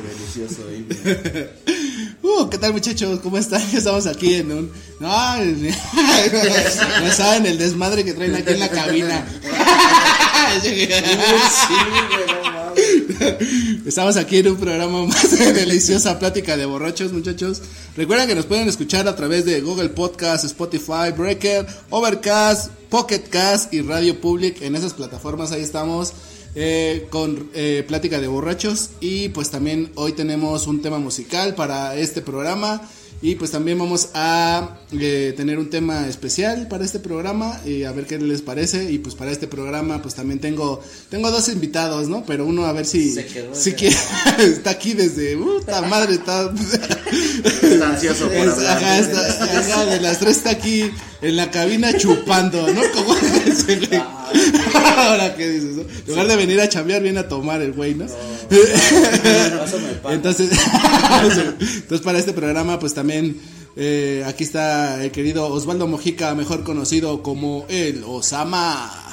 delicioso ahí. Uh, ¿qué tal muchachos? ¿Cómo están? Estamos aquí en un... No, no saben el desmadre que traen aquí en la cabina. Estamos aquí en un programa más de deliciosa plática de borrachos, muchachos. Recuerden que nos pueden escuchar a través de Google Podcast, Spotify, Breaker, Overcast, Pocket Cast y Radio Public. En esas plataformas ahí estamos. Eh, con eh, plática de borrachos y pues también hoy tenemos un tema musical para este programa. Y pues también vamos a eh, tener un tema especial para este programa y a ver qué les parece. Y pues para este programa pues también tengo tengo dos invitados no pero uno a ver si si quiere, está aquí desde puta madre está, está ansioso por hablar. Ajá, está, ajá, de las tres está aquí en la cabina chupando no como Ahora qué dices, ¿no? En lugar de venir a chambear, viene a tomar el güey, ¿no? entonces, entonces, para este programa, pues también eh, aquí está el querido Osvaldo Mojica, mejor conocido como el Osama.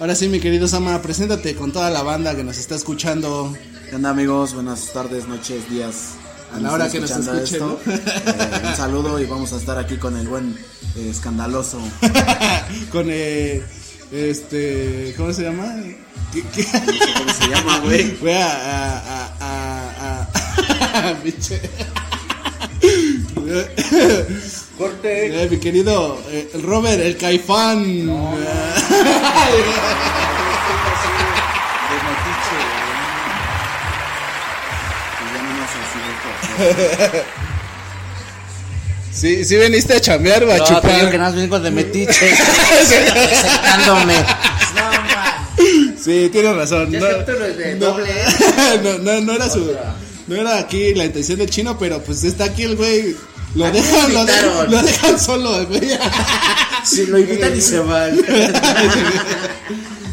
Ahora sí, mi querido Sama, preséntate con toda la banda que nos está escuchando. ¿Qué onda, amigos? Buenas tardes, noches, días. A la hora que nos escuchen. ¿no? Eh, un saludo y vamos a estar aquí con el buen eh, escandaloso. con eh, este, ¿cómo se llama? ¿Qué, qué? No sé cómo se llama, güey. Voy a, a, a, a, a pinche. Corte. Eh, mi querido eh, Robert, el caifán. No. Sí, sí veniste a chambear o a No, chupar. te digo que nada más vengo de metiche. Secándome. No. Sí, tienes razón. No, de no, doble. no, no, no era su. No era aquí la intención del chino, pero pues está aquí el güey. Lo dejan, lo dejan, lo dejan solo, güey. Si lo invitan y se van.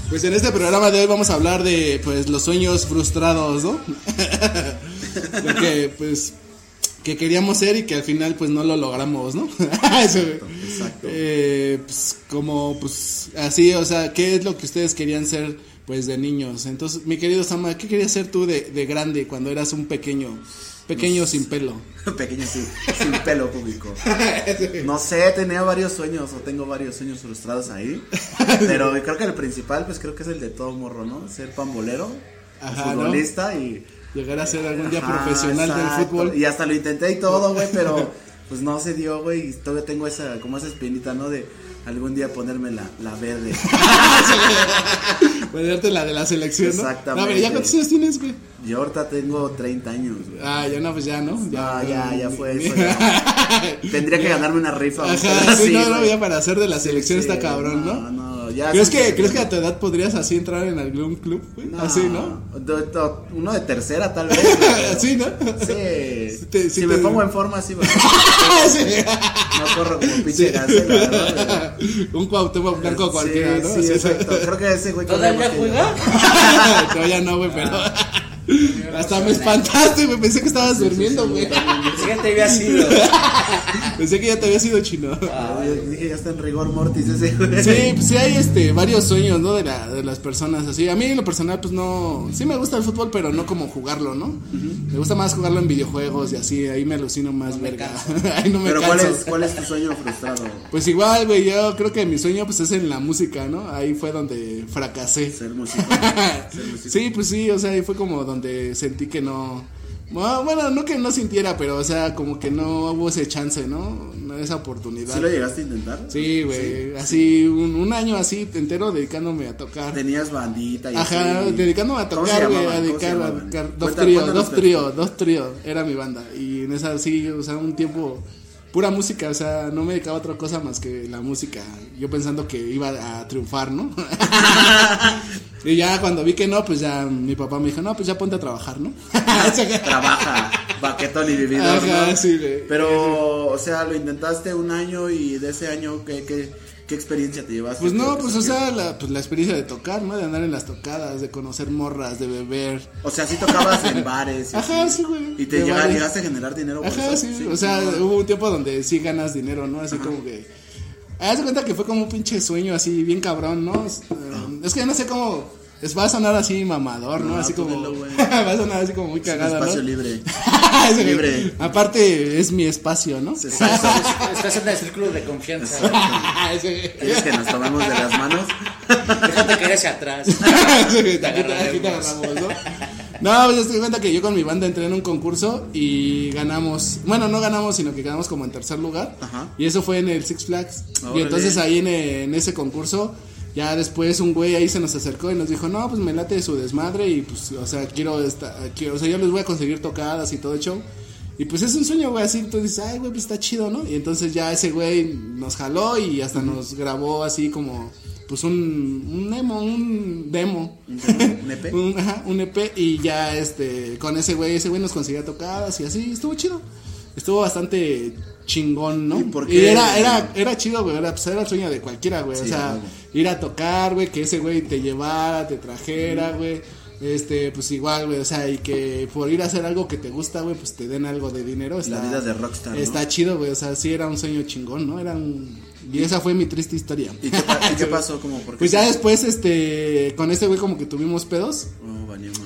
Pues en este programa de hoy vamos a hablar de pues los sueños frustrados, ¿no? Lo que pues que queríamos ser y que al final pues no lo logramos, ¿no? Exacto. Eh, pues como pues así, o sea, ¿qué es lo que ustedes querían ser pues de niños? Entonces, mi querido Sama, ¿qué querías ser tú de, de grande cuando eras un pequeño, pequeño sin pelo? Pequeño sin, sin pelo público. No sé, tenía varios sueños o tengo varios sueños frustrados ahí. Pero creo que el principal, pues creo que es el de todo morro, ¿no? Ser pambolero, Ajá, ¿no? futbolista y. Llegar a ser algún día Ajá, profesional del fútbol. Y hasta lo intenté y todo, güey, pero pues no se dio, güey. Y todavía tengo esa, como esa espinita, ¿no? De algún día ponerme la, la verde. Ponerte la de la selección, ¿no? Exactamente. No, pero ya cuántos años tienes, güey. Yo ahorita tengo 30 años, güey. Ah, ya no, pues ya, ¿no? Ya, ya, ya fue eso. ya. Tendría que ganarme una rifa. Ajá, sí, no, no, ya para hacer de la selección Sí, está cabrón, ¿no? No, no, ya. ¿Crees que, ¿Crees que a tu edad podrías así entrar en algún club, güey? Así, ¿no? Do- do- Uno de tercera, tal vez. Sí, ¿no? Sí. te- sí si me te- pongo en forma, sí, güey. Sí. No corro como pinche gacela, ¿verdad? Un Cuauhtémoc blanco Sí, cualquiera, ¿no? Sí, Así, exacto. Creo que ese güey. ¿Todavía juega? Todavía no, güey, pero. Hasta me espantaste, güey. Pensé que estabas durmiendo, güey. Pensé que te había sido. Pensé que ya te había sido chino. Ah, yo Dije, ya está en rigor mortis ese güey. Sí, pues sí hay este varios sueños, ¿no? De, la, de las personas así. A mí en lo personal pues no, sí me gusta el fútbol, pero no como jugarlo, ¿no? Me gusta más jugarlo en videojuegos y así, ahí me alucino más verga. ahí no me Pero ¿cuál es, ¿cuál es tu sueño frustrado? Pues igual, güey, yo creo que mi sueño pues es en la música, ¿no? Ahí fue donde fracasé. Ser músico. Ser músico. Sí, pues sí, o sea, ahí fue como donde sentí que no. Bueno, no que no sintiera, pero o sea, como que no hubo ese chance, ¿no? Esa oportunidad. ¿Sí lo llegaste a intentar? Sí, güey, así un, un año así entero dedicándome a tocar. Tenías bandita y Ajá, así. dedicándome a ¿Cómo se tocar, güey, a ¿Cómo se dedicar, a dedicar. Dos tríos, dos tríos, dos tríos, era mi banda. Y en esa sí, o sea, un tiempo pura música, o sea, no me dedicaba a otra cosa más que la música. Yo pensando que iba a triunfar, ¿no? y ya cuando vi que no, pues ya mi papá me dijo, no, pues ya ponte a trabajar, ¿no? Trabaja, para que Tony Vividor, Ajá, ¿no? sí. Pero, o sea, lo intentaste un año y de ese año, ¿qué, qué, qué experiencia te llevaste? Pues no, ¿Qué pues o sea, la, pues la experiencia de tocar, ¿no? De andar en las tocadas, de conocer morras, de beber. O sea, sí tocabas en bares. y Ajá, así. sí, güey. Y te llegaste a generar dinero por Ajá, eso. sí, o sea, no. hubo un tiempo donde sí ganas dinero, ¿no? Así como que... Haz de cuenta que fue como un pinche sueño así, bien cabrón, ¿no? Es, eh, es que no sé cómo... Es, va a sonar así mamador, ¿no? No, así como... va a sonar así como muy Es un cagado, espacio ¿no? libre. Libre. Aparte, es mi espacio, ¿no? Sí. Estás en el círculo de confianza. ¿Quieres que nos tomemos de las manos? Déjate caer hacia atrás. Sí, aquí te- aquí te agarramos, ¿no? No, pues te cuenta que yo con mi banda entré en un concurso y ganamos, bueno, no ganamos, sino que quedamos como en tercer lugar. Ajá. Y eso fue en el Six Flags. Y entonces ahí en, en ese concurso, ya después un güey ahí se nos acercó y nos dijo, no, pues me late su desmadre y pues, o sea, quiero, esta, quiero o sea, yo les voy a conseguir tocadas y todo el show. Y pues es un sueño, güey, así, tú dices, ay, güey, pues está chido, ¿no? Y entonces ya ese güey nos jaló y hasta nos grabó así como, pues un, un demo, un demo. ¿Un EP? Un, ajá, un EP y ya este con ese güey, ese güey nos conseguía tocadas y así, estuvo chido. Estuvo bastante chingón, ¿no? ¿Y por qué? era, era, era chido, güey, era, pues, era el sueño de cualquiera, güey. o sea, claro. Ir a tocar, güey, que ese güey te llevara, te trajera, güey. Este, pues igual, güey, o sea, y que por ir a hacer algo que te gusta, güey, pues te den algo de dinero. Está, vida de rockstar, ¿no? Está chido, güey, o sea, sí era un sueño chingón, ¿no? Era un... Y esa fue mi triste historia. ¿Y qué, y qué pasó? Como Pues ya después, este, con ese güey como que tuvimos pedos. Oh.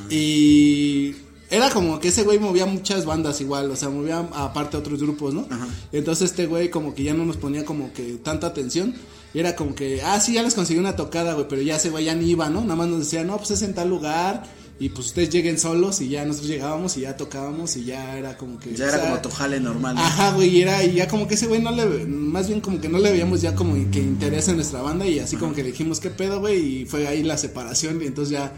Y era como que ese güey movía muchas bandas igual, o sea, movía aparte otros grupos, ¿no? Ajá. Entonces este güey como que ya no nos ponía como que tanta atención. Y era como que, ah, sí, ya les conseguí una tocada, güey, pero ya ese güey ya ni iba, ¿no? Nada más nos decía, no, pues es en tal lugar. Y pues ustedes lleguen solos y ya nosotros llegábamos y ya tocábamos y ya era como que... Ya era sea, como tu jale normal. ¿no? Ajá, güey, y era, y ya como que ese güey no le, más bien como que no le veíamos ya como que interés en nuestra banda y así como que dijimos qué pedo, güey, y fue ahí la separación y entonces ya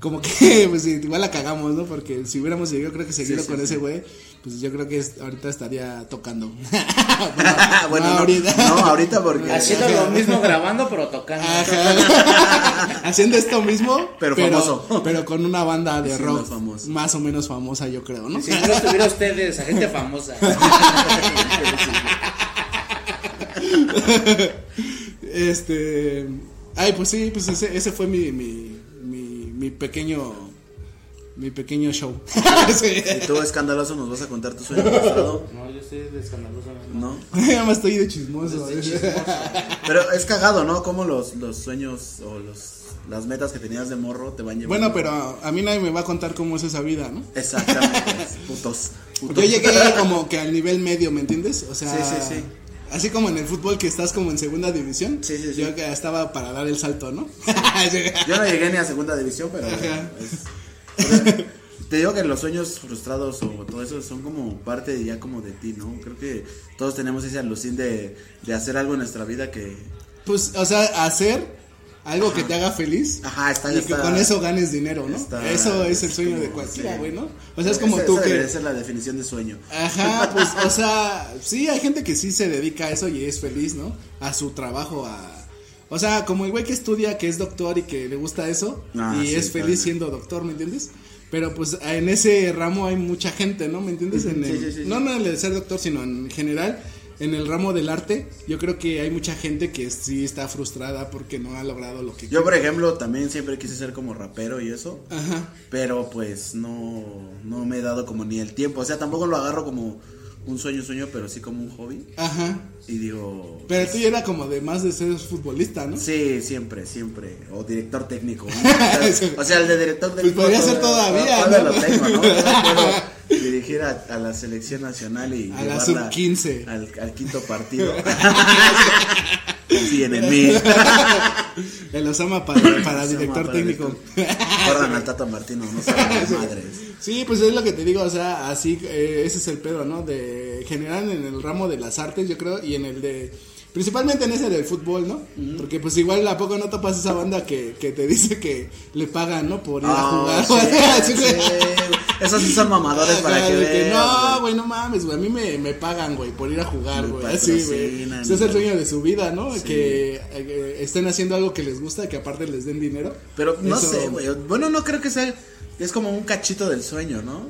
como que, pues igual la cagamos, ¿no? Porque si hubiéramos seguido, creo que seguido Sí, sí, con sí. ese güey, pues yo creo que es- ahorita estaría tocando. bueno, no, no, ahorita. no, ahorita porque. Haciendo lo mismo grabando, pero tocando. Ajá. Haciendo esto mismo, Pero famoso. pero con una banda de rock famoso. más o menos famosa, yo creo, ¿no? Si no estuviera ustedes, a gente famosa. Este. Ay, pues sí, pues ese, ese fue mi, mi, mi, mi pequeño. Mi pequeño show. Sí. Si tú escandaloso nos vas a contar tu sueño frustrado, No, yo soy de escandaloso. ¿no? Ya me estoy de chismoso. Pero es cagado, ¿no? Como los, los sueños o los, las metas que tenías de morro te van llevando. Bueno, pero a mí nadie me va a contar cómo es esa vida, ¿no? Exactamente, putos. putos. Yo llegué como que al nivel medio, ¿me entiendes? O sea, Sí, sí, sí. así como en el fútbol que estás como en segunda división. Sí, sí, sí. Yo que estaba para dar el salto, ¿no? Yo no llegué ni a segunda división, pero bueno, Ajá. es- te digo que los sueños frustrados o todo eso son como parte ya como de ti, ¿no? Creo que todos tenemos ese alucín de, de hacer algo en nuestra vida que... Pues, o sea, hacer algo que te haga feliz. Ajá, está- y que con eso ganes dinero, ¿no? está- eso es el es sueño como- de cualquiera, sí. güey, ¿no? O sea, es como Esa- tú esa que... debería ser la definición de sueño. Ajá, pues, o sea, sí, hay gente que sí se dedica a eso y es feliz, ¿no? A su trabajo, a... O sea, como el güey que estudia, que es doctor y que le gusta eso, Ah, y sí, es feliz siendo doctor, ¿me entiendes? Pero pues en ese ramo hay mucha gente, ¿no? ¿Me entiendes? En el- sí, sí, no sí. en el de ser doctor, sino en general, en el ramo del arte, yo creo que hay mucha gente que sí está frustrada porque no ha logrado lo que Yo, por ejemplo, también siempre quise ser como rapero y eso, Ajá. pero pues no, no me he dado como ni el tiempo. O sea, tampoco lo agarro como un sueño, sueño, pero sí como un hobby. Ajá. Y digo... Pero tú ya era como de más de ser futbolista, ¿no? Sí, siempre, siempre. O director técnico. ¿no? O sea, el de director técnico. Pues podría ser todavía, ¿no? lo tengo, ¿no? Puedo dirigir a, a la selección nacional y. A la llevarla sub-15. Al, al quinto partido. Confíen en mí. El Osama para, para Osama director para técnico. Guardan al Tata Martino, no saben madres. Sí, pues es lo que te digo, o sea, así, eh, ese es el pedo, ¿no? De general en el ramo de las artes, yo creo, y en el de, principalmente en ese del fútbol, ¿no? Porque pues igual a poco no topas esa banda que, que te dice que le pagan, ¿no? Por ir a Ah, jugar. sí, sí. Esos sí son mamadores para que de que, veas. no, güey, no mames, güey, a mí me, me pagan, güey, por ir a jugar, güey, así, güey. Ese es el sueño de su vida, ¿no? Sí. Que eh, estén haciendo algo que les gusta, que aparte les den dinero. Pero no Eso- sé, güey. Bueno, no creo que sea. Es como un cachito del sueño, ¿no?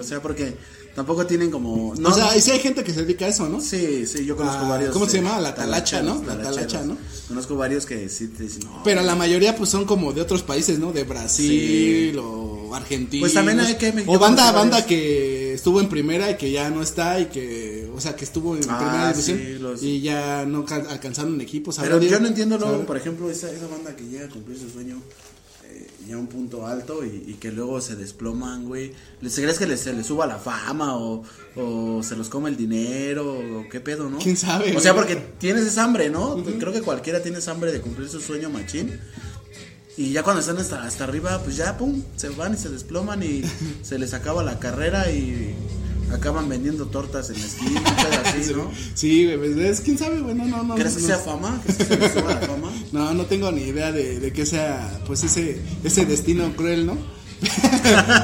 O sea, porque tampoco tienen como. No, o sea, y sí hay gente que se dedica a eso, ¿no? Sí, sí, yo conozco Ah, varios. ¿cómo se eh, llama? La talacha, ¿no? La talacha, ¿no? Conozco varios que sí te dicen, no. Pero la mayoría pues son como de otros países, ¿no? De Brasil o Argentina. Pues también hay que- yo O banda, banda que estuvo en primera y que ya no está y que, o sea, que estuvo en Ah, primera sí, división los- y ya no ca- alcanzaron equipos. Pero ¿sabe, yo no entiendo luego, por ejemplo, esa, esa banda que llega a cumplir su sueño eh, ya a un punto alto y, y que luego se desploman, güey. ¿Les crees que les, se les suba la fama o, o se los come el dinero o qué pedo, no? ¿Quién sabe, O sea, porque tienes esa hambre, ¿no? Creo que cualquiera tiene esa hambre de cumplir su sueño machín. Y ya cuando están hasta, hasta arriba, pues ya, pum, se van y se desploman y se les acaba la carrera y acaban vendiendo tortas en la esquina, así, ¿no? Sí, pues, es, quién sabe, güey, no, no. ¿Crees no, que no. sea fama? ¿Crees que se les suba la fama? No, no tengo ni idea de, de que sea, pues ese, ese destino cruel, ¿no?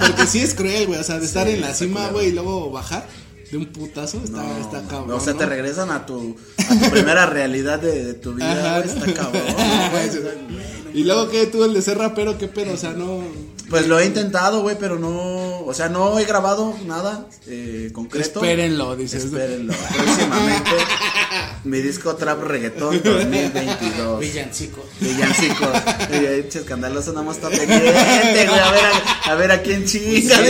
Porque sí es cruel, güey, o sea, de estar en la cima, güey, y luego bajar de un putazo, está, No, está cabrón. O sea, te ¿no? regresan a tu, a tu primera realidad de, de tu vida, Ajá. güey, está cabrón, güey. Y luego, ¿qué? Tú, el de ser rapero, ¿qué pedo? O sea, no... Pues lo he intentado, güey, pero no, o sea, no he grabado nada eh, concreto. Espérenlo, dices. Espérenlo. Próximamente, mi disco Trap Reggaetón 2022. Villancico. Villancico. Escandaloso, nada más está pendiente, güey, a ver a, a ver a quién chinga.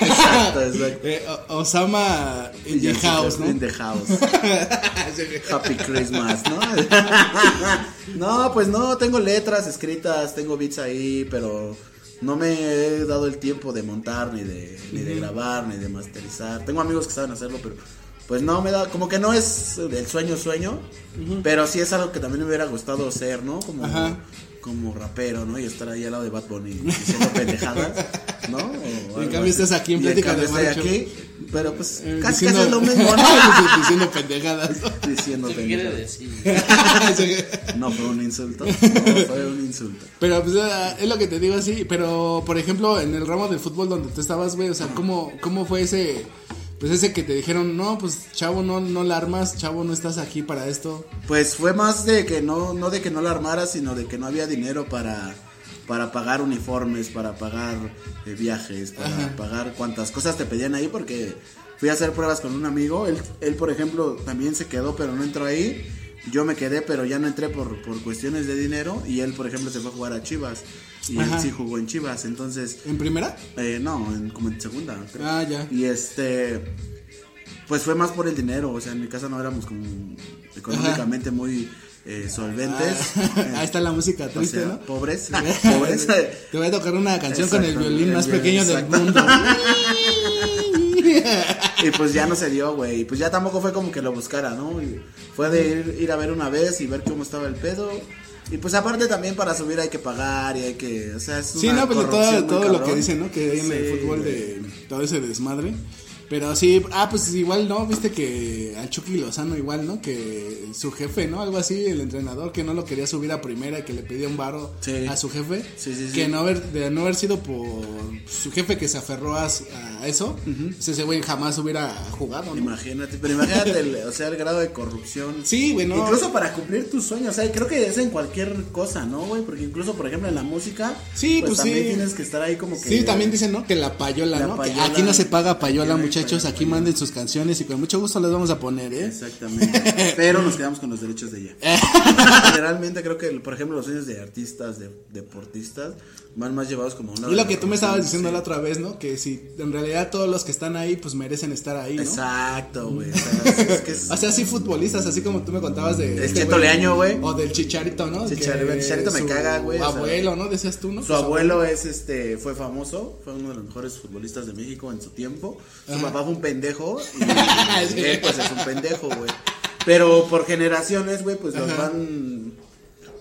Exacto, exacto. Eh, Osama in the house, ¿no? In the house. Happy Christmas, ¿no? no, pues no, tengo letras escritas, tengo beats ahí, pero no me he dado el tiempo de montar, ni de, ni de grabar, ni de masterizar. Tengo amigos que saben hacerlo, pero pues no me da, como que no es el sueño sueño, pero sí es algo que también me hubiera gustado ser, ¿no? Como, Ajá. como rapero, ¿no? Y estar ahí al lado de Bad Bunny diciendo pendejadas, ¿no? O En cambio así. estás aquí en Plática de estoy aquí, pero pues Eh, casi diciendo- casi es lo mismo, ¿no? diciendo pendejadas. diciendo ¿Qué pendejadas. decir? No fue un insulto. No fue un insulto. Pero pues eh, es lo que te digo así, pero por ejemplo en el ramo del fútbol donde tú estabas, güey, o sea, ¿cómo, cómo fue ese, pues ese que te dijeron, no, pues chavo, no, no la armas, chavo, no estás aquí para esto? Pues fue más de que no, no de que no la armara, sino de que no había dinero para, para pagar uniformes, para pagar eh, viajes, para Ajá. pagar cuantas cosas te pedían ahí, porque fui a hacer pruebas con un amigo. Él, él por ejemplo, también se quedó, pero no entró ahí. Yo me quedé, pero ya no entré por, por cuestiones de dinero. Y él, por ejemplo, se fue a jugar a Chivas. Y Ajá. sí jugó en Chivas. Entonces, ¿En primera? Eh, no, en, como en segunda. creo. Ah, ya. Y este, pues fue más por el dinero. O sea, en mi casa no éramos como económicamente muy eh, solventes. Ah, ahí está la música O triste, sea, ¿no? pobres. pobres. Te voy a tocar una canción con el violín más pequeño del mundo. y pues ya no se dio, güey. Y pues ya tampoco fue como que lo buscara, ¿no? Y fue de ir, ir a ver una vez y ver cómo estaba el pedo. Y pues aparte también para subir hay que pagar y hay que, o sea, es Sí, una no, pero corrupción todo, todo lo que dicen, ¿no? Que hay en el Sí, fútbol de todo ese desmadre. Pero sí, ah, pues igual, ¿no? Viste que al Chucky Lozano igual, ¿no? Que su jefe, ¿no? Algo así, el entrenador que no lo quería subir a primera y que le pedía un varo Sí. a su jefe. Sí, sí, sí. Que no haber, de no haber sido por su jefe que se aferró a, a eso, pues ese güey jamás hubiera jugado, ¿no? Imagínate, pero imagínate, el, o sea, el grado de corrupción. Sí, güey, no. Incluso para cumplir tus sueños, o sea, creo que es en cualquier cosa, ¿no, güey? Porque incluso, por ejemplo, en la música, Sí, pues también sí. tienes que estar ahí como que... Sí, también dicen, ¿no? Que la payola, La ¿no? Que payola. aquí no se paga payola, hay muchachos. Aquí manden sus canciones y con mucho gusto les vamos a poner, ¿eh? Exactamente. Pero nos quedamos con los derechos de ella. Generalmente creo que, por ejemplo, los sueños de artistas, de deportistas, van más llevados como una... Y lo que tú me estabas diciendo sí. la otra vez, ¿no? Que si en realidad todos los que están ahí, pues merecen estar ahí, ¿no? Exacto, güey. O sea, es que es- O sea, sí futbolistas, así como tú me contabas de... El este Cheto Leaño, güey. O del Chicharito, ¿no? Chicharito, Que Chicharito me su caga, güey, o sea, abuelo, ¿no? Decías tú, ¿no? Su abuelo es este fue famoso, fue uno de los mejores futbolistas de México en su tiempo. Su papá fue un pendejo y, él pues es un pendejo, güey. Pero por generaciones, güey, pues los van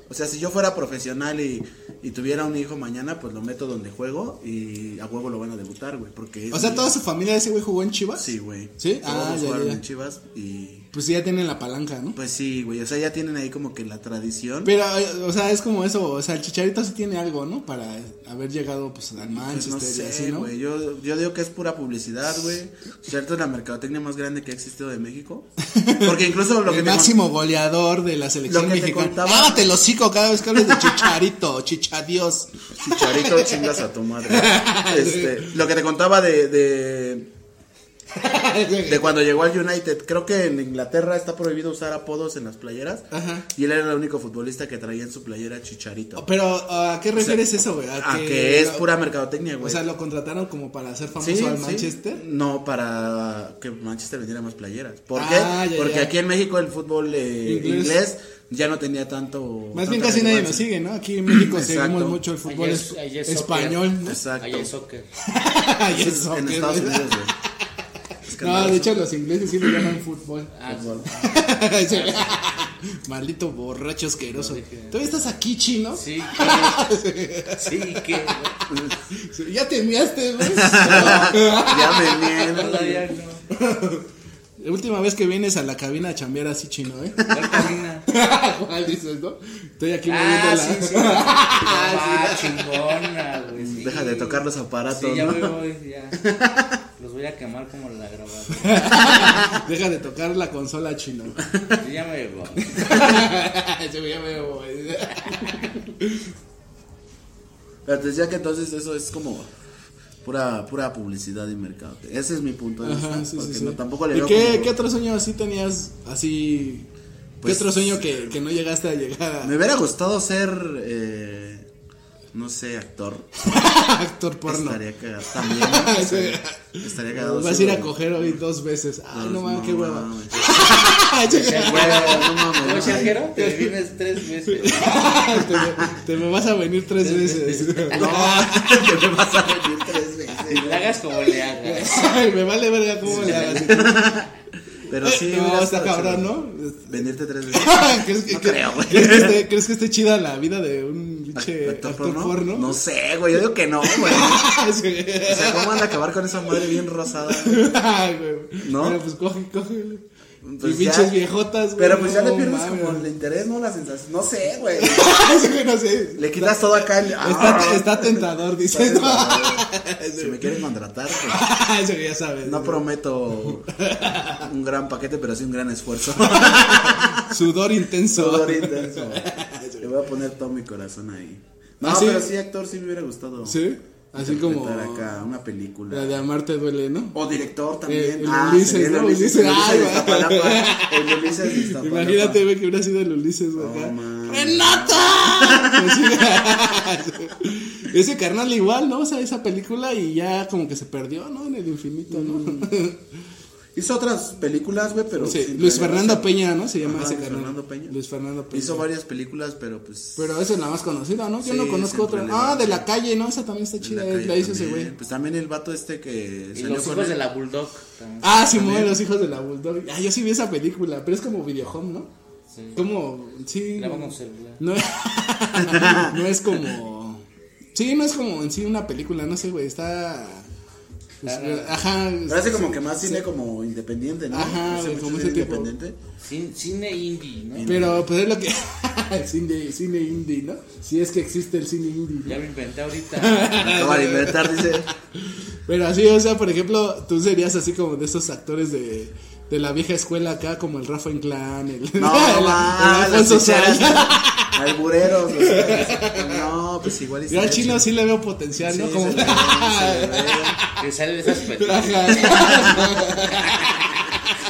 o sea, si yo fuera profesional y, y tuviera un hijo mañana, pues lo meto donde juego y a huevo lo van a debutar, güey, porque O sea, mi- toda su familia de ese güey jugó en Chivas. Sí, güey. ¿Sí? Todos Ah, ya, jugaron ya. en Chivas y Pues sí, ya tienen la palanca, ¿no? pues sí, güey, o sea, ya tienen ahí como que la tradición. Pero, eh, o sea, es como eso, o sea, el Chicharito sí tiene algo, ¿no? Para haber llegado, pues, al Pues Manchester no y sé, así, ¿no? güey. Yo, yo digo que es pura publicidad, güey. Cierto, es la mercadotecnia más grande que ha existido de México. Porque incluso lo que el máximo goleador de la selección Lo que te mexicana. contaba- Lávate el hocico cada vez que hables de Chicharito, Chichadios. Chicharito chingas a tu madre. Este, lo que te contaba de, de, De cuando llegó al United. Creo que en Inglaterra está prohibido usar apodos en las playeras. Ajá. Y él era el único futbolista que traía en su playera Chicharito. Pero, ¿a qué refieres eso, güey? A que es pura mercadotecnia, O güey. sea, lo contrataron como para hacer famoso Sí, al sí. Manchester. No, para que Manchester vendiera más playeras. ¿Por Ah, qué? ya, Porque ya. aquí en México el fútbol eh, Inglés. inglés. ya no tenía tanto. Más bien casi nadie nos sigue, ¿no? Aquí en México seguimos mucho el fútbol es- es- español, ¿no? Exacto. Es soccer. Ahí es en soccer, Estados güey. Unidos, güey. Es que No, de hecho los ingleses sí le llaman fútbol. Ah, Fútbol. Sí. Maldito borracho asqueroso. ¿Todavía estás aquí, chino? sí, que. Sí, que. Ya te miaste, güey. Ya me miento. Todavía no. La última vez que vienes a la cabina a chambear así chino, ¿eh? ¿Cuál camina? ¿Cuál dices, no? Estoy aquí Ah, moviendo sí, la... sí. Ah, chingona, güey. sí. Deja de tocar los aparatos, Sí, ya ¿no? me voy, ya. Voy a quemar como la grabadora. Deja de tocar la consola chino. Ya me voy. Ese güey ya me voy. Pero te decía que entonces eso es como pura pura publicidad y mercado. Ese es mi punto de vista. Ajá, sí, porque sí, sí. no, tampoco le ¿Y qué, como- qué otro sueño así tenías? Así. Pues- ¿Qué otro sueño que, que no llegaste a llegar a Me hubiera gustado ser, eh, no sé, actor. actor porno? Estaría cagado también. ¿no? Estaría, estaría cagado. Vas a ir a coger hoy dos veces. Ay, no mames, qué hueva. no mames, ¿Cómo no. Sergio? Te vienes tres veces. te, me, te me vas a venir tres veces. No, que me vas a venir tres veces. Y le hagas como le hagas. Ay, me vale verga cómo le hagas. Pero sí, no, hubiera está cabrón. ¿no? Venirte tres veces. ¿Crees que, No creo, güey. ¿crees, que esté, ¿Crees que esté chida la vida de un pinche ¿Actor porno? porno? No sé, güey. Yo digo que no, güey. Sí. O sea, ¿cómo van a acabar con esa madre bien rosada? Ay, güey. ¿No? Pues coge, coge. Pues y pinches viejotas, güey. Pero pues ya no le pierdes como el interés, ¿no? La sensación. No sé, güey. Sí, güey, no sé. Le quitas todo acá. el- Está, Ah, está tentador, dice. está Si me quieren contratar, pues, Eso que ya sabes. no prometo un gran paquete, pero sí un gran esfuerzo. Sudor intenso. Sudor intenso. Le voy a poner todo mi corazón ahí. No, ¿Ah, sí? pero sí, actor, sí me hubiera gustado. Sí. Así como. acá una La película. de Amarte duele, ¿no? O director también. Eh, el ah, Ulises, el ¿no? Ulises, Ulises, el Ulises de. Iztapalapa. El Ulises de Iztapalapa. Imagínate, güey, que hubiera sido el Ulises, güey. Man. ¡Renata! Ese carnal igual, ¿no? O sea, esa película y ya como que se perdió, ¿no? En el infinito, ¿no? Hizo otras películas, güey, pero. Sí, Luis. Fernando Peña, ¿no? Se llama Ajá, ese Luis. Fernando Peña. Luis Fernando Peña. Hizo varias películas, pero pues. Pero esa es la más conocida, ¿no? Yo Sí, no conozco otra. Ah, de la calle, ¿no? Esa también está chida. la eh, La hizo ese güey. Pues también el vato este que. Y salió los con hijos él. de la Bulldog. también. Ah, sí, mueve los hijos de la Bulldog. Ah, yo sí vi esa película, pero es como videohome, ¿no? Sí. Como, sí. Celular. No, no es como. Sí, no es como en sí una película, no sé, güey. Está. Pues, ajá. Parece como que más cine como independiente, ¿no? Ajá, Hace güey, mucho como cine ese tipo. independiente. Cine, cine indie, ¿no? Pero pues es lo que. cine, cine indie, ¿no? Si es que existe el cine indie. ¿no? Ya me inventé ahorita. De inventar, dice. Pero así, o sea, por ejemplo, tú serías así como de esos actores de, de la vieja escuela acá, como el Rafa Inclán, el, No, el- el Alfonso ficheras, Sayas. Albureros. o sea, No, pues igual. Yo al chino sí le veo potencial, ¿no? Sí, como... se le ve, se le ve. Que sale de esas películas.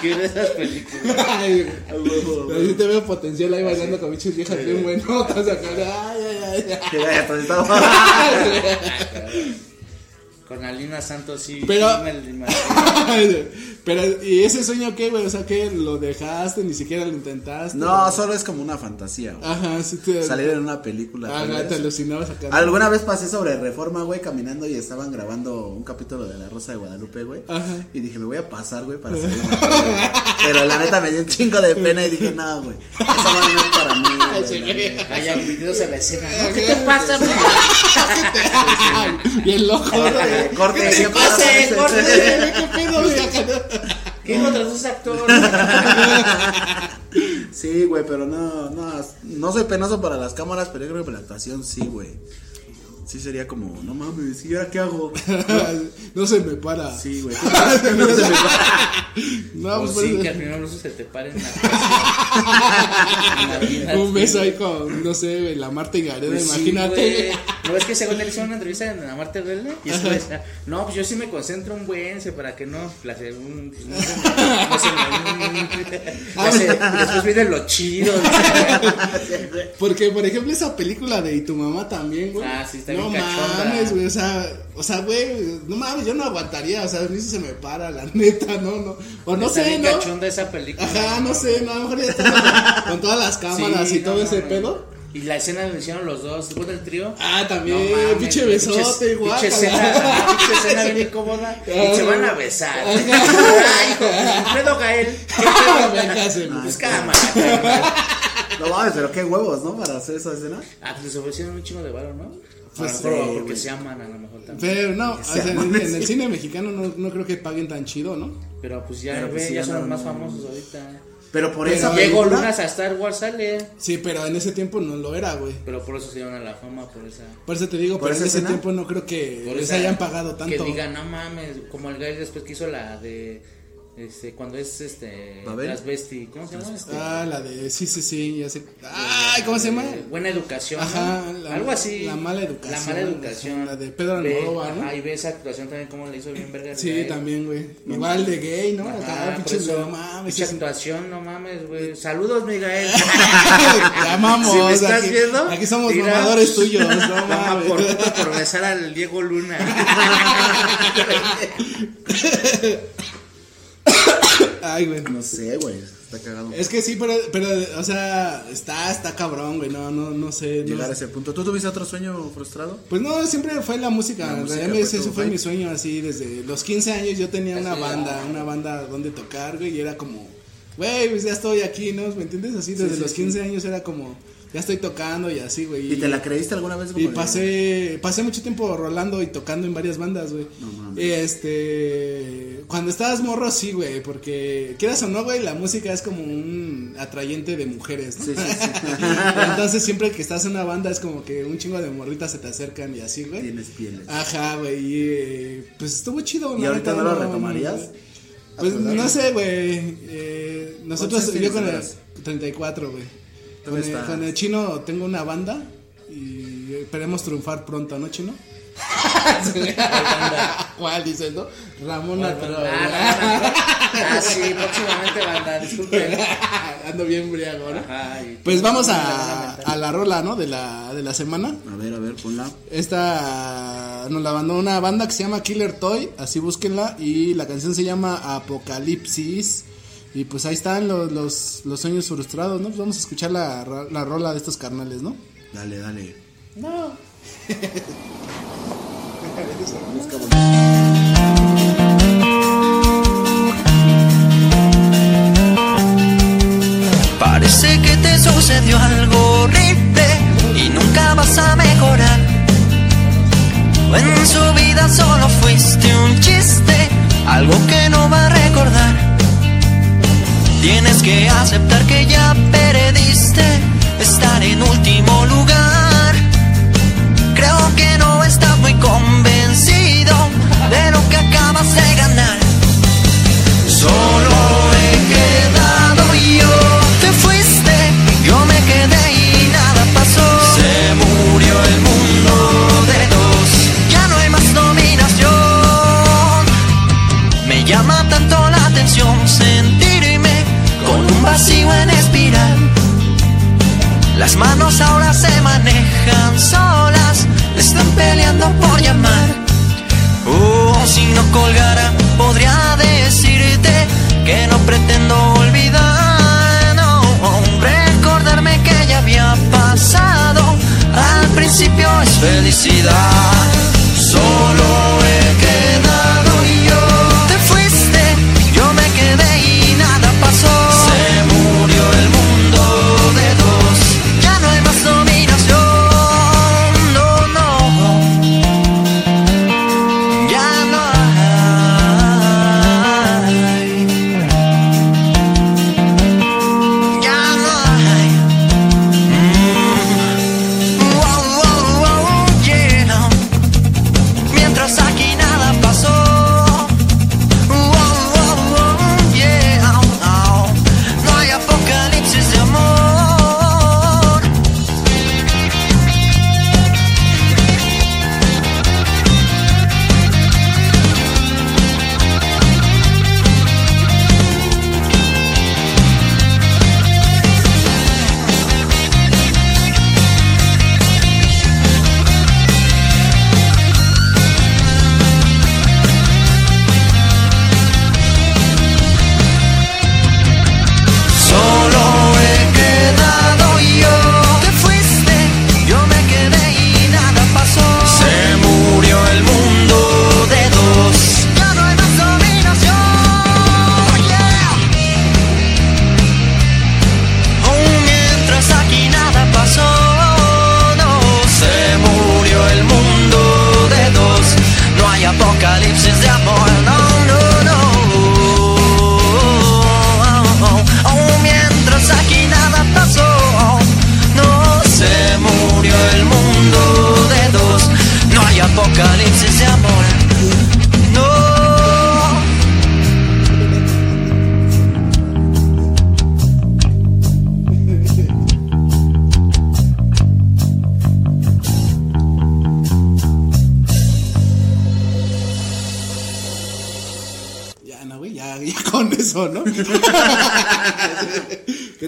Que esas películas. Ay, pero sí te veo potencial ahí bailando con bichos viejas bien buenotas acá. Ay, ay, ay. Que ya, pues, estaba- Con Alina Santos sí. Pero- sí me imagino. Pero, ¿y ese sueño qué, güey? O sea, que lo dejaste, ni siquiera lo intentaste. No, solo es como una fantasía, güey. Ajá, sí te. Salir en una película. Ajá, te alucinabas acá. Alguna vez pasé sobre Reforma, güey, caminando y estaban grabando un capítulo de La Rosa de Guadalupe, güey. Ajá. Y dije, me voy a pasar, güey, para salir. Pero la neta me dio un chingo de pena y dije, no, güey. Esa no es para mí, güey. la neta". Vaya, videos a la. ¿Qué te pasa, güey? Bien loco. Corte, corte, ¿Qué ¿qué te pasa? pase? Corte. ¿Qué pedo, güey? ¿Qué otros dos actores? Sí, güey, pero no, no, no soy penoso para las cámaras, pero yo creo que para la actuación sí, güey. Sí sería como, no mames, ¿y ahora qué hago? No se me para. Sí, güey. No se me va. No, o pues, sí, que al final no se te paren en la un beso ahí con, no sé, la Marta y Gareda, Pues sí, imagínate. güey. no es que según él hizo una entrevista en la Marta Verde y eso decía, no, pues yo sí me concentro un buen se para que no, la según, pues, no se me, no se me- ya se- después viene lo chido. Porque, por ejemplo, esa película de Y tu mamá también, güey. Ah, sí, está No cachonda. mames, güey, o sea, o sea, güey, no mames, yo no aguantaría, o sea, a mí se me para, la neta, no, no. O no Está sé, bien ¿no? cachonda esa película. Ajá, no sé, no, a lo mejor ya está con, con todas las cámaras Sí, y todo no, ese pedo. Y la escena lo hicieron los dos, después del trío. Ah, también, No mames, pinche besote, pinche- igual. Pinche escena, pinche escena bien incómoda. Y se van a besar. Ay, hijo, Gael. Pues cámara. No mames, pero qué huevos, ¿no? Para hacer esa escena. Ah, pues les ofrecieron un chingo de varo, ¿no? Pues sí, porque se aman a lo mejor también. Pero no, o sea, en, el cine mexicano no, no creo que paguen tan chido, ¿no? Pero pues ya, Pero, pues, ve, sí, ya son los más famosos ahorita. Pero por Pero esa Diego película. Lunas a Star Wars sale. Sí, pero en ese tiempo no lo era, güey. Pero por eso se dieron a la fama, por esa. Por eso te digo, ¿Por pero en ese escena? tiempo no creo que Por les esa- hayan pagado tanto. Que digan, no mames, como el guy después que hizo la de. Este, cuando es este. ¿Babel? Transvesti. ¿Cómo se llama? Este? Ah, la de sí, sí, sí, ya sé. Ay, ¿cómo se llama? Eh, Buena educación. ¿no? Ajá, la- algo así. la mala educación, La mala educación. la de Pedro Almodóvar, ¿no? Y ve esa actuación también, como le hizo bien verga. Sí, también, güey. Igual de gay, ¿no? Ajá, eso, no mames. pinche es- actuación, no mames, güey. Saludos, Miguel. Te amamos. Si me estás aquí, viendo, Aquí somos mira. mamadores tuyos, no mames. por puto por besar al Diego Luna. Ay, güey. No sé, güey. Está cagado. Es que sí, pero, pero, o sea, está, está cabrón, güey. No, no, no sé. no- Llegar a ese punto. ¿Tú tuviste otro sueño frustrado? Pues no, siempre fue la música. La en música realidad fue ese fue mi sueño así. Desde los 15 años yo tenía una banda, una banda donde tocar, güey. Y era como, güey, pues ya estoy aquí, ¿no? ¿Me entiendes? Así desde sí, los sí. 15 años era como, ya estoy tocando y así, güey. ¿Y te la creíste alguna vez? como Y pasé, pasé mucho tiempo rolando y tocando en varias bandas, güey. No mames. Este, cuando estabas morro, sí, güey, porque quieras o no, güey, la música es como un atrayente de mujeres, ¿no? Sí, sí, sí. Entonces siempre que estás en una banda es como que un chingo de morritas se te acercan y así, güey. Tienes pieles. Ajá, güey, y eh, pues estuvo chido. ¿Y la ahorita neta, no lo retomarías? Pues no sé, güey. Eh, nosotros, ¿Cuántos yo con el veras? 34, güey. Con ¿Dónde el, estás? con el chino tengo una banda y esperemos triunfar pronto, ¿no, chino? ¿Cuál dices, no? Ramona, pero. Ah, ah, sí, próximamente banda, disculpen. Ando bien briago, ¿no? Pues vamos a, a la rola, ¿no? De la, de la semana. A ver, a ver, ponla. Esta nos la mandó una banda que se llama Killer Toy, así búsquenla. Y la canción se llama Apocalipsis. Y pues ahí están los, los, los sueños frustrados, ¿no? Pues vamos a escuchar la, la rola de estos carnales, ¿no? Dale, dale. No. Parece que te sucedió algo horrible y nunca vas a mejorar. O en su vida solo fuiste un chiste, algo que no va a. Tienes que aceptar que ya perdiste, estar en último lugar.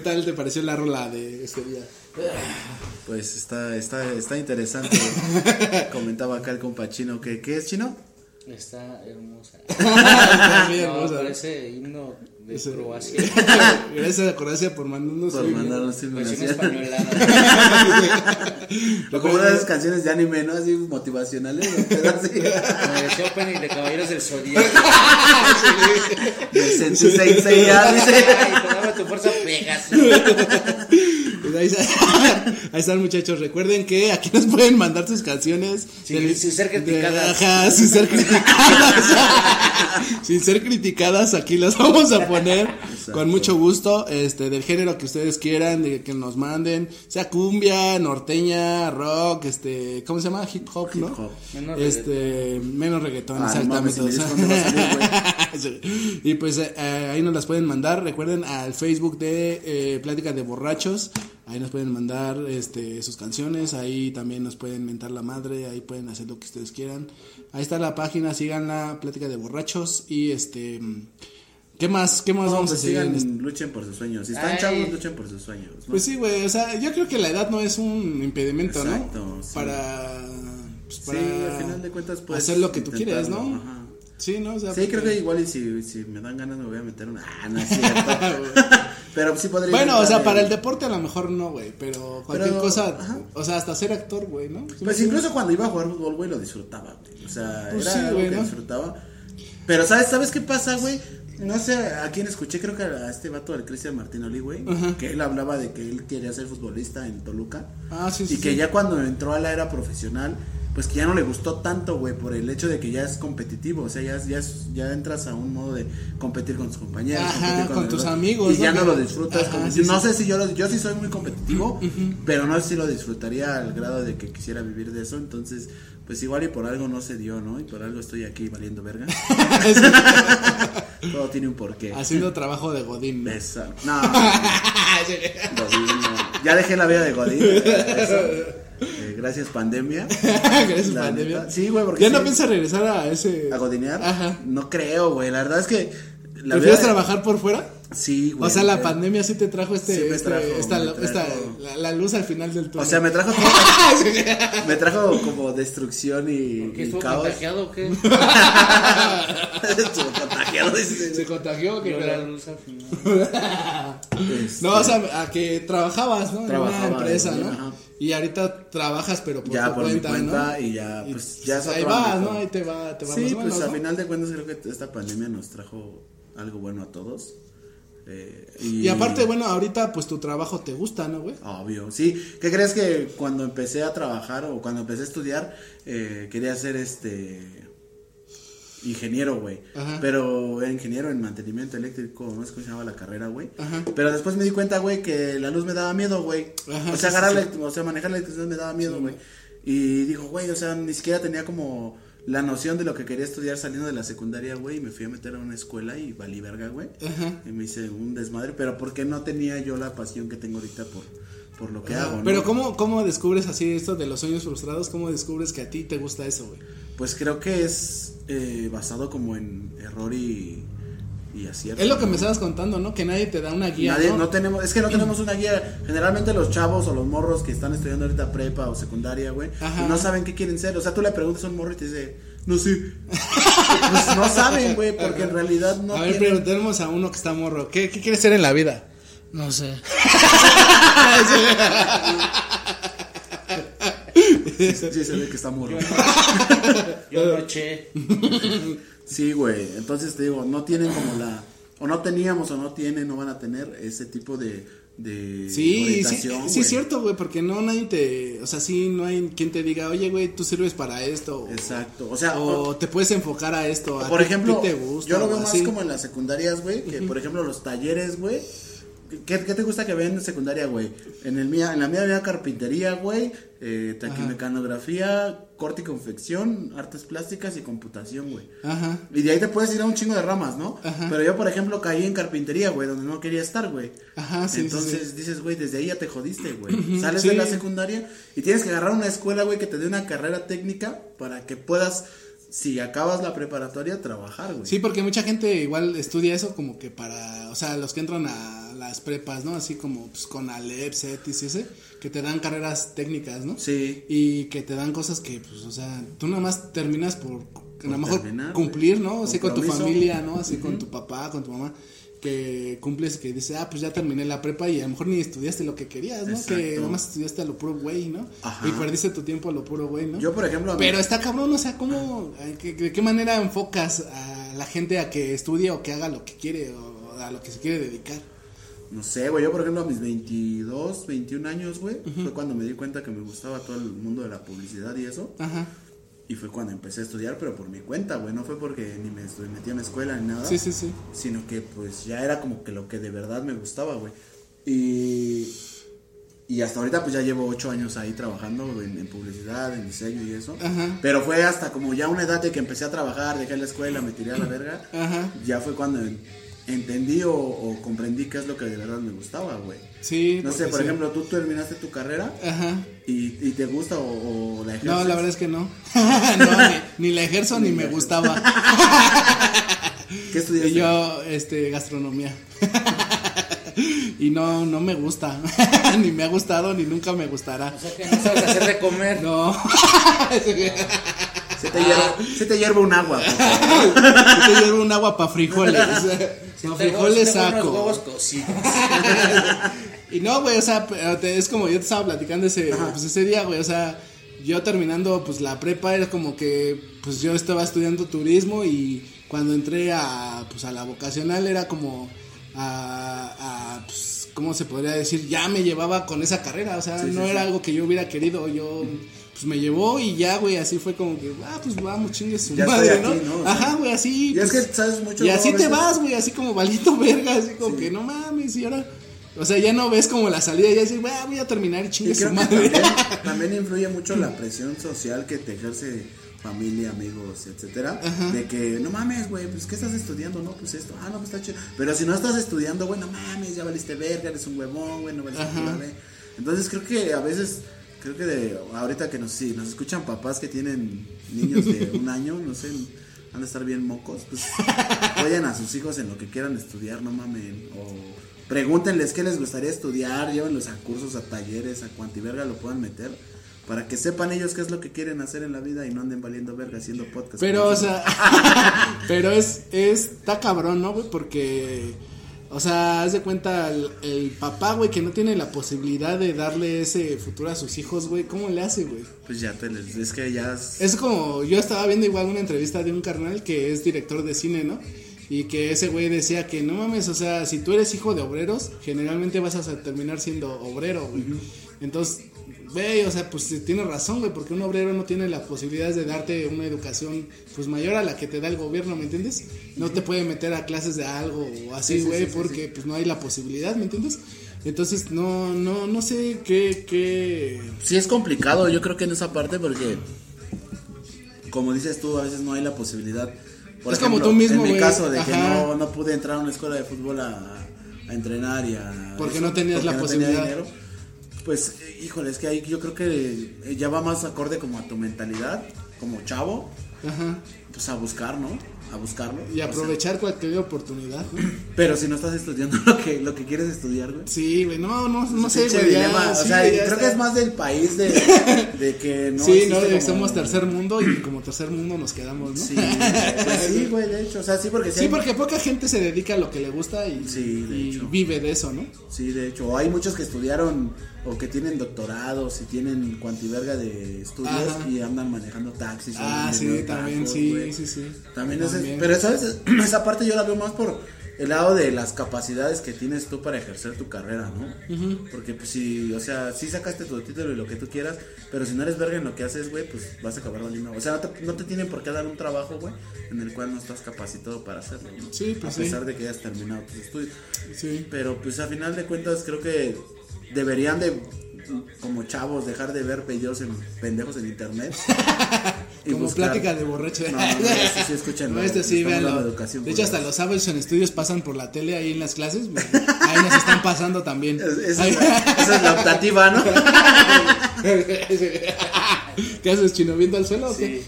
Tal te pareció la rola de este día? Pues está, está, está interesante. Comentaba acá el compa chino que, ¿qué es chino? Está hermosa. Está muy No, hermosa. parece himno de Eso. Croacia. Gracias a Croacia por mandarnos Por mandarnos Versión española. O como una de esas canciones de anime, ¿no? Así motivacionales. ¿no? Pero así. Como decía opening de Caballeros del Zodiaco. De Sensei Sensei, ya, dice. Ay, tu fuerza pegas. Pues ahí, ahí están muchachos, recuerden que aquí nos pueden mandar sus canciones Sin- sin ser criticadas. de- ajá, sin ser criticadas. sin ser criticadas, aquí las vamos a poner con mucho gusto, este del género que ustedes quieran, de que nos manden, sea cumbia, norteña, rock, este, ¿cómo se llama? Hip hop, ¿no? hop. Menos este, menos reggaetón, Ah, no mames, exactamente. o sea. a salir, Sí. y pues eh, eh, ahí nos las pueden mandar. Recuerden al Facebook de eh, Plática de Borrachos. Ahí nos pueden mandar este, sus canciones. Ahí también nos pueden mentar la madre. Ahí pueden hacer lo que ustedes quieran. Ahí está la página. Síganla, Plática de Borrachos. Y este. ¿Qué más? ¿Qué más No, vamos pues a seguir? sigan, este? luchen por sus sueños. Si están Ay. chavos, luchen por sus sueños. ¿no? Pues sí, güey. O sea, yo creo que la edad no es un impedimento, Exacto, ¿no? sí. Para. pues, Sí, al final de cuentas, puedes hacer lo que tú quieres, ¿no? ajá. Sí, ¿no? O sea, Sí, creo que igual y si, si me dan ganas me voy a meter una... Ah, no es cierto. Pero sí podría... Bueno, o sea, para el deporte a lo mejor no, güey, pero cualquier Pero, cosa, ajá. o sea, hasta ser actor, güey, ¿no? Pues incluso cuando iba a jugar fútbol, güey, lo disfrutaba, güey. O sea, Pues era sí, algo que ¿no? disfrutaba. Pero, ¿sabes, ¿sabes qué pasa, güey? No sé a quién escuché, creo que a este vato, al Cristian Martinoli, güey, que él hablaba de que él quería ser futbolista en Toluca. Ah, sí, sí. y que sí. ya cuando entró a la era profesional, pues que ya no le gustó tanto, güey, por el hecho de que ya es competitivo, o sea, ya, ya, ya entras a un modo de competir con tus compañeros, Ajá, competir con tus amigos, y ya ¿no? lo disfrutas. Ajá, como- sí, no sí. sé si yo lo, yo sí soy muy competitivo, pero no sé si lo disfrutaría al grado de que quisiera vivir de eso, entonces, pues igual y por algo no se dio, ¿no? Y por algo estoy aquí valiendo verga. Todo tiene un porqué. Haciendo trabajo de Godín. ¿no? Esa- No, Godín, no. Ya dejé la vida de Godín. eso. Gracias pandemia. Gracias, La pandemia. neta. Sí, güey, porque ¿Ya sí. no piensas regresar a ese. ¿A godinear? Ajá. No creo, güey. La verdad es que. La ¿Prefieres vida- trabajar por fuera? Sí, güey. o sea, la pandemia sí te trajo este, Sí me este- trajo, esta, me trajo. esta- la, la luz al final del túnel. O sea, me trajo todo- me trajo como destrucción y, ¿Qué y estuvo caos. contagiado o qué? Estuvo contagiado, dice. se contagió que Vio la luz al final. Este, No, o sea, a que trabajabas, ¿no? En una empresa, ¿no? ajá. Y ahorita trabajas, pero por ya tu por cuenta, mi cuenta ¿no? y ya, Y, pues ya es ahí vas, ámbito. ¿no? Ahí te va, te va Sí, pues menos, a ¿no? final de cuentas creo que esta pandemia nos trajo algo bueno a todos. Eh, y, Y aparte, bueno, ahorita pues tu trabajo te gusta, ¿no, güey? Obvio, sí. ¿Qué crees que cuando empecé a trabajar o cuando empecé a estudiar eh, quería ser este ingeniero, güey? Pero era ingeniero en mantenimiento eléctrico, no sé cómo se llama la carrera, güey. Pero después me di cuenta, güey, que la luz me daba miedo, güey. O sea, sí, agarrar o sea, manejar la electricidad me daba miedo, güey. Y dijo, güey, o sea, ni siquiera tenía como la noción de lo que quería estudiar saliendo de la secundaria, güey, y me fui a meter a una escuela y valí verga, güey. Ajá. Y me hice un desmadre, pero porque no tenía yo la pasión que tengo ahorita por, por lo que hago, ¿no? Pero ¿cómo, ¿cómo descubres así esto de los sueños frustrados? ¿Cómo descubres que a ti te gusta eso, güey? Pues creo que es eh, basado como en error y, y acierto. Es lo que me estabas contando, ¿no? Que nadie te da una guía, Nadie- ¿no? no tenemos, es que no tenemos una guía. Generalmente los chavos o los morros que están estudiando ahorita prepa o secundaria, güey, no saben qué quieren ser. O sea, tú le preguntas a un morro y te dice, no sé. pues no saben, güey, porque en realidad no a ver, tienen- preguntemos a uno que está morro. ¿Qué, qué quieres ser en la vida? No sé. Sí, sí, se ve que está morro. Yo noche. Sí, güey. Entonces te digo, no tienen como la. O no teníamos o no tienen, no van a tener ese tipo de. de Sí, sí, sí es cierto, güey, porque no nadie te, o sea, sí, no hay quien te diga, oye, güey, tú sirves para esto. Exacto. O sea, O te puedes enfocar a esto. a por ejemplo, te gusta, yo lo veo más así. como en las secundarias, güey, que por ejemplo los talleres, güey. ¿Qué, qué te gusta que vean en secundaria, güey? En el mía, en la mía había carpintería, güey, eh, taquimecanografía, corte y confección, artes plásticas y computación, güey. Ajá. Y de ahí te puedes ir a un chingo de ramas, ¿no? Ajá. Pero yo, por ejemplo, caí en carpintería, güey, donde no quería estar, güey. Ajá, sí, Entonces sí. dices, güey, desde ahí ya te jodiste, güey. Sales sí. de la secundaria y tienes que agarrar una escuela, güey, que te dé una carrera técnica para que puedas si acabas la preparatoria, trabajar, güey. Sí, porque mucha gente igual estudia eso como que para, o sea, los que entran a las prepas, ¿no? Así como pues, con Alep, CETIS y ese, que te dan carreras técnicas, ¿no? Sí. Y que te dan cosas que, pues, o sea, tú nada más terminas por, a lo mejor terminar, cumplir, ¿no? Así con tu familia, ¿no? Así con tu papá, con tu mamá. Que cumples, que dices, ah, pues ya terminé la prepa y a lo mejor ni estudiaste lo que querías, ¿no? Que Exacto. nada más estudiaste a lo puro güey, ¿no? Ajá. Y perdiste tu tiempo a lo puro güey, ¿no? Yo, por ejemplo, Pero está cabrón, o sea, ¿cómo, qué- de qué manera enfocas a la gente a que estudie o que haga lo que quiere o a lo que se quiere dedicar? No sé, güey, yo por ejemplo a mis 22, 21 años, güey, fue cuando me di cuenta que me gustaba todo el mundo de la publicidad y eso. Ajá. Y fue cuando empecé a estudiar, pero por mi cuenta, güey, no fue porque ni me metí en la escuela ni nada. Sí, sí, sí. Sino que pues ya era como que lo que de verdad me gustaba, güey. Y, y hasta ahorita pues ya llevo 8 años ahí trabajando en, en publicidad, en diseño y eso. Ajá. Pero fue hasta como ya una edad de que empecé a trabajar, dejé la escuela, me tiré a la verga. Ajá. Ya fue cuando entendí o, o comprendí qué es lo que de verdad me gustaba, güey. Sí. No sé, por sí. ejemplo, tú terminaste tu carrera Ajá. y, y te gusta o, o la ejerces. No, la verdad es que no. no, ni, ni la ejerzo ni me gustaba. ¿Qué estudiaste? Y yo, este, gastronomía. y no, no me gusta. ni me ha gustado, ni nunca me gustará. O sea que no sabes hacer de comer. No. Se te hierve, se te hierve un agua. favor. Yo llevo un agua para frijoles. Para frijoles Tengo unos saco. huevos cocidos. Y no, güey, o sea, te- es como yo te estaba platicando ese, pues ese día, güey, o sea, yo terminando pues la prepa era como que pues yo estaba estudiando turismo y cuando entré a pues a la vocacional era como a, a pues, ¿cómo se podría decir? Ya me llevaba con esa carrera, o sea, Sí, no sí. era algo que yo hubiera querido, yo pues me llevó y ya, güey, así fue como que, ah, pues vamos, chingue su Ya madre, estoy aquí, ¿no? Ajá, güey, así. Y es pues, que sabes mucho. y así te vas, güey, así como valito verga, así como que no mames, y ahora. O sea, ya no ves como la salida, ya dices, "Güey, voy a terminar y chingue su madre. también, también influye mucho la presión social que te ejerce familia, amigos, etcétera, de que no mames, güey, pues qué estás estudiando, no, pues esto, ah, no, pues está chido. Pero si no estás estudiando, güey, no mames, ya valiste verga, eres un huevón, güey, no valiste Ajá. Entonces creo que a veces creo que de ahorita que nos sí, nos escuchan papás que tienen niños de un año, no sé, han de estar bien mocos, pues apoyen a sus hijos en lo que quieran estudiar, no mamen, o pregúntenles qué les gustaría estudiar, llévenlos a cursos, a talleres, a cuantiverga lo puedan meter, para que sepan ellos qué es lo que quieren hacer en la vida y no anden valiendo verga haciendo podcast. Pero, o sea, pero es, es, está cabrón, ¿no, güey? Porque, o sea, haz de cuenta, el, el papá, güey, que no tiene la posibilidad de darle ese futuro a sus hijos, güey, ¿cómo le hace, güey? Pues ya te les, es que ya es- Es como, yo estaba viendo igual una entrevista de un carnal que es director de cine, ¿no? Y que ese güey decía que no mames, o sea, si tú eres hijo de obreros, generalmente vas a terminar siendo obrero, güey. Entonces, güey, o sea, pues tiene razón, güey, porque un obrero no tiene la posibilidad de darte una educación pues mayor a la que te da el gobierno, ¿me entiendes? No te puede meter a clases de algo o así, Sí, sí, güey, sí, sí, porque pues no hay la posibilidad, ¿me entiendes? Entonces, no, no, no sé qué, qué... sí es complicado, yo creo que en esa parte porque como dices tú, a veces no hay la posibilidad. Por Es como tú mismo, En mi caso de que no, no pude entrar a una escuela de fútbol a, a entrenar y a Porque no tenías la tenía posibilidad. dinero, pues, eh, híjole, es que ahí yo creo que eh, ya va más acorde como a tu mentalidad, como chavo, Ajá. pues a buscar, ¿no? A buscarlo. Y O sea, aprovechar cualquier oportunidad, ¿no? pero si no estás estudiando lo que, lo que quieres estudiar, güey. Sí, güey, no, no, no sé, güey. ya, o sí, sea, creo está. que es más del país de, de que no sí, no, como- somos tercer mundo y como tercer mundo nos quedamos, ¿no? Sí, pues sí, güey, de hecho, o sea, sí porque sí, Sí, hay- porque poca gente se dedica a lo que le gusta y, Sí, de y hecho. vive de eso, ¿no? Sí, de hecho, hay muchos que estudiaron o que tienen doctorados y tienen cuantiverga de estudios Ajá. y andan manejando taxis. Ah, sí, también, tacos, sí, güey. sí, sí. También es, También. pero sabes, esa parte yo la veo más por el lado de las capacidades que tienes tú para ejercer tu carrera, ¿no? Porque pues si, o sea, sí sacaste tu título y lo que tú quieras, pero si no eres verga en lo que haces, güey, pues vas a acabar valiendo. O sea, no te, no te tienen por qué dar un trabajo, güey, en el cual no estás capacitado para hacerlo, ¿no? Sí, pues a sí. pesar de que hayas terminado tus estudios. Sí. Pero pues a final de cuentas creo que deberían de como chavos dejar de ver videos en pendejos en internet. y Como buscar- plática de borracho. No, no, no, sí escúchenlo, No, este sí, véanlo. de hecho, hasta los sábados en estudios pasan por la tele ahí en las clases. güey. Ahí nos están pasando también. Es- esa, es la, esa es la optativa, ¿no? ¿Qué haces, chino? ¿Viendo al suelo o qué?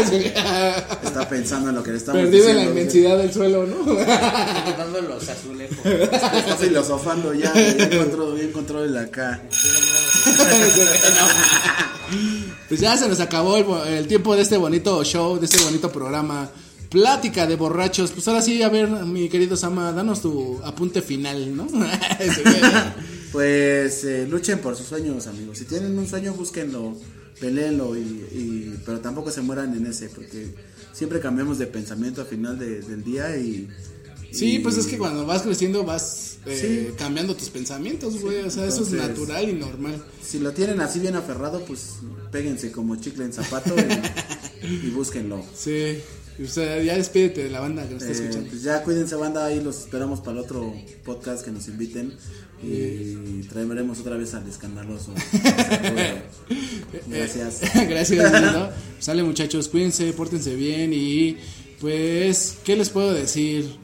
Está pensando en lo que le estamos Perdido en la diciendo. inmensidad del suelo, ¿no? Dando los azulejos. Está filosofando ya. Ya encontró, ya encontró el acá. Pues ya se nos acabó el, el tiempo de este bonito show, de este bonito programa. Plática de borrachos. Pues ahora sí, a ver, mi querido Sama, danos tu apunte final, ¿no? Pues eh, luchen por sus sueños, amigos. Si tienen un sueño, búsquenlo, peleenlo, y, y- pero tampoco se mueran en ese, porque siempre cambiamos de pensamiento al final de- del día y... Sí, y- pues es que cuando vas creciendo vas eh, Sí. cambiando tus pensamientos, güey. O sea, eso es natural y normal. Si lo tienen así bien aferrado, pues péguense como chicle en zapato y, y búsquenlo. Sí. O sea, ya despídete de la banda que nos está Eh, escuchando. pues ya cuídense banda, ahí los esperamos para el otro podcast que nos inviten y traeremos otra vez al escandaloso. Gracias. Gracias, ¿no? Sale muchachos, cuídense, pórtense bien y pues, ¿qué les puedo decir?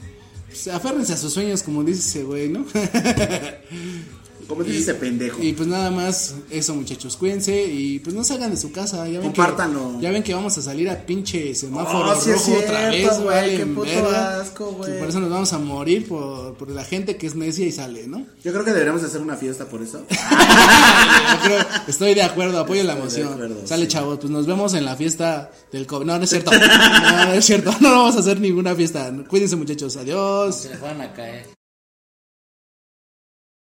Pues, aférrense a sus sueños, como dice ese güey, ¿no? Como dice ese pendejo. Y pues nada más, eso muchachos, cuídense y pues no salgan de su casa. Ya ven Compártanlo. Que, ya ven que vamos a salir a pinche semáforo Oh, sí es rojo otra cierto, vez, güey, qué puto verga. asco, güey. Por eso nos vamos a morir por, por la gente que es necia y sale, ¿no? Yo creo que deberíamos hacer una fiesta por eso. Yo creo- estoy de acuerdo, apoyo la Estoy moción. acuerdo, Sale sí. chavos, pues nos vemos en la fiesta del COVID. No, no es cierto. No, no es cierto. No vamos a hacer ninguna fiesta. Cuídense muchachos. Adiós. Se les van a caer.